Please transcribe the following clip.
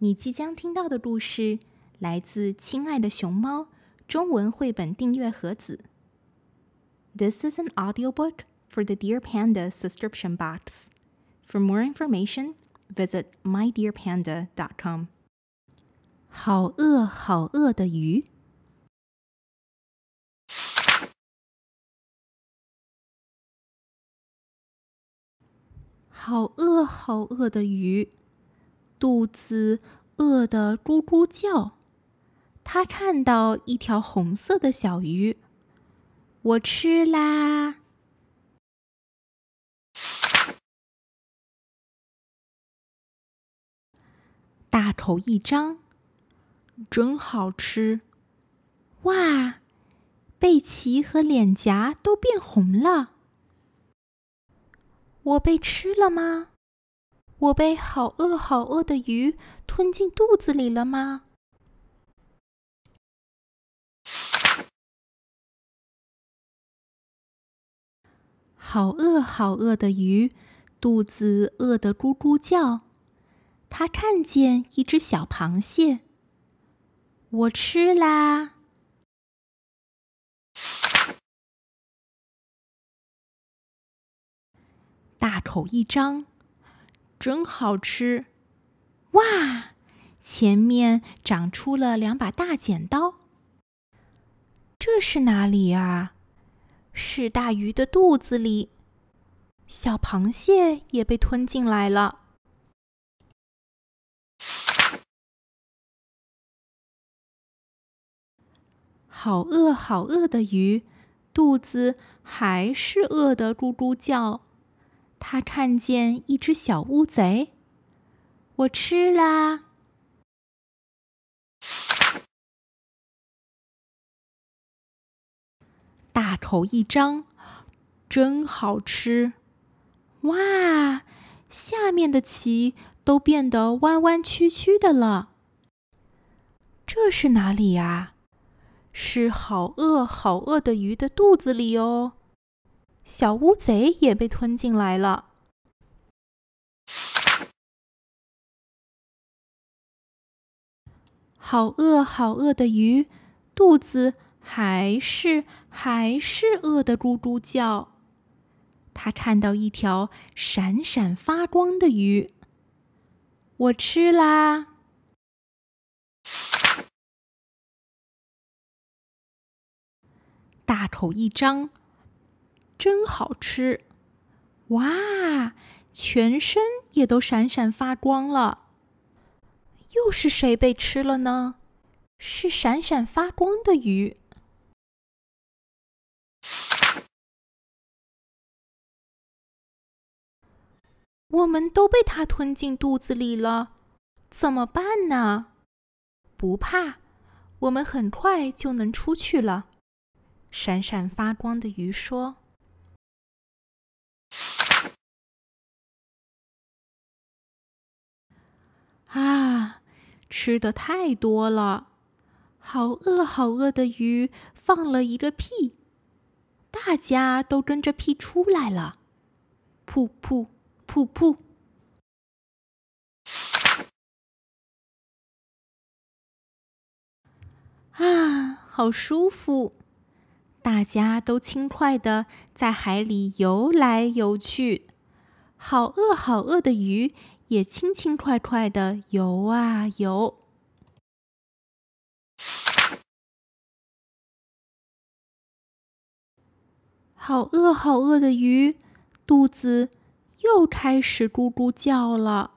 你即将听到的故事来自《亲爱的熊猫》中文绘本订阅盒子。This is an audiobook for the Dear Panda subscription box. For more information, visit mydearpanda.com. 好饿，好饿的鱼。好饿，好饿的鱼，肚子饿得咕咕叫。他看到一条红色的小鱼，我吃啦！大口一张，真好吃！哇，背鳍和脸颊都变红了。我被吃了吗？我被好饿好饿的鱼吞进肚子里了吗？好饿好饿的鱼，肚子饿得咕咕叫。它看见一只小螃蟹，我吃啦！大口一张，真好吃！哇，前面长出了两把大剪刀。这是哪里啊？是大鱼的肚子里，小螃蟹也被吞进来了。好饿，好饿的鱼，肚子还是饿得咕咕叫。他看见一只小乌贼，我吃啦！大口一张，真好吃！哇，下面的鳍都变得弯弯曲曲的了。这是哪里呀？是好饿好饿的鱼的肚子里哦。小乌贼也被吞进来了。好饿，好饿的鱼，肚子还是还是饿得咕咕叫。他看到一条闪闪发光的鱼，我吃啦！大口一张。真好吃！哇，全身也都闪闪发光了。又是谁被吃了呢？是闪闪发光的鱼。我们都被它吞进肚子里了，怎么办呢？不怕，我们很快就能出去了。闪闪发光的鱼说。啊，吃的太多了，好饿好饿的鱼放了一个屁，大家都跟着屁出来了，噗噗噗噗，啊，好舒服，大家都轻快的在海里游来游去，好饿好饿的鱼。也轻轻快快的游啊游，好饿好饿的鱼，肚子又开始咕咕叫了。